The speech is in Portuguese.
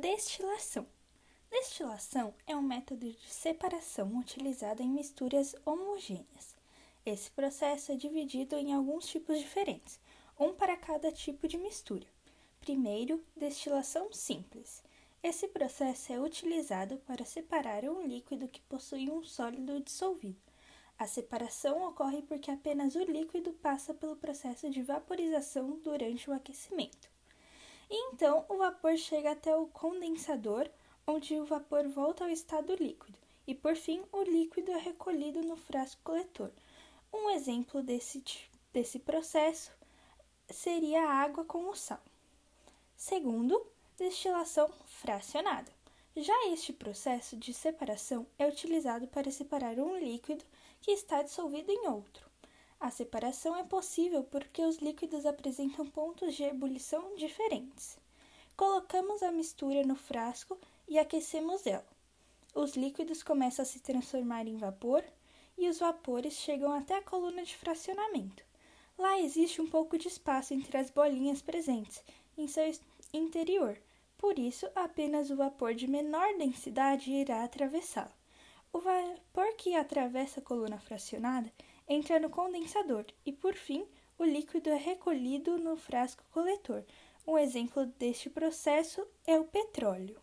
Destilação. Destilação é um método de separação utilizado em misturas homogêneas. Esse processo é dividido em alguns tipos diferentes, um para cada tipo de mistura. Primeiro, destilação simples. Esse processo é utilizado para separar um líquido que possui um sólido dissolvido. A separação ocorre porque apenas o líquido passa pelo processo de vaporização durante o aquecimento. Então o vapor chega até o condensador, onde o vapor volta ao estado líquido, e por fim o líquido é recolhido no frasco coletor. Um exemplo desse, desse processo seria a água com o sal. Segundo, destilação fracionada. Já este processo de separação é utilizado para separar um líquido que está dissolvido em outro. A separação é possível porque os líquidos apresentam pontos de ebulição diferentes. Colocamos a mistura no frasco e aquecemos ela. Os líquidos começam a se transformar em vapor e os vapores chegam até a coluna de fracionamento. Lá existe um pouco de espaço entre as bolinhas presentes em seu interior, por isso apenas o vapor de menor densidade irá atravessá-la. O vapor que atravessa a coluna fracionada entra no condensador e, por fim, o líquido é recolhido no frasco coletor. Um exemplo deste processo é o petróleo.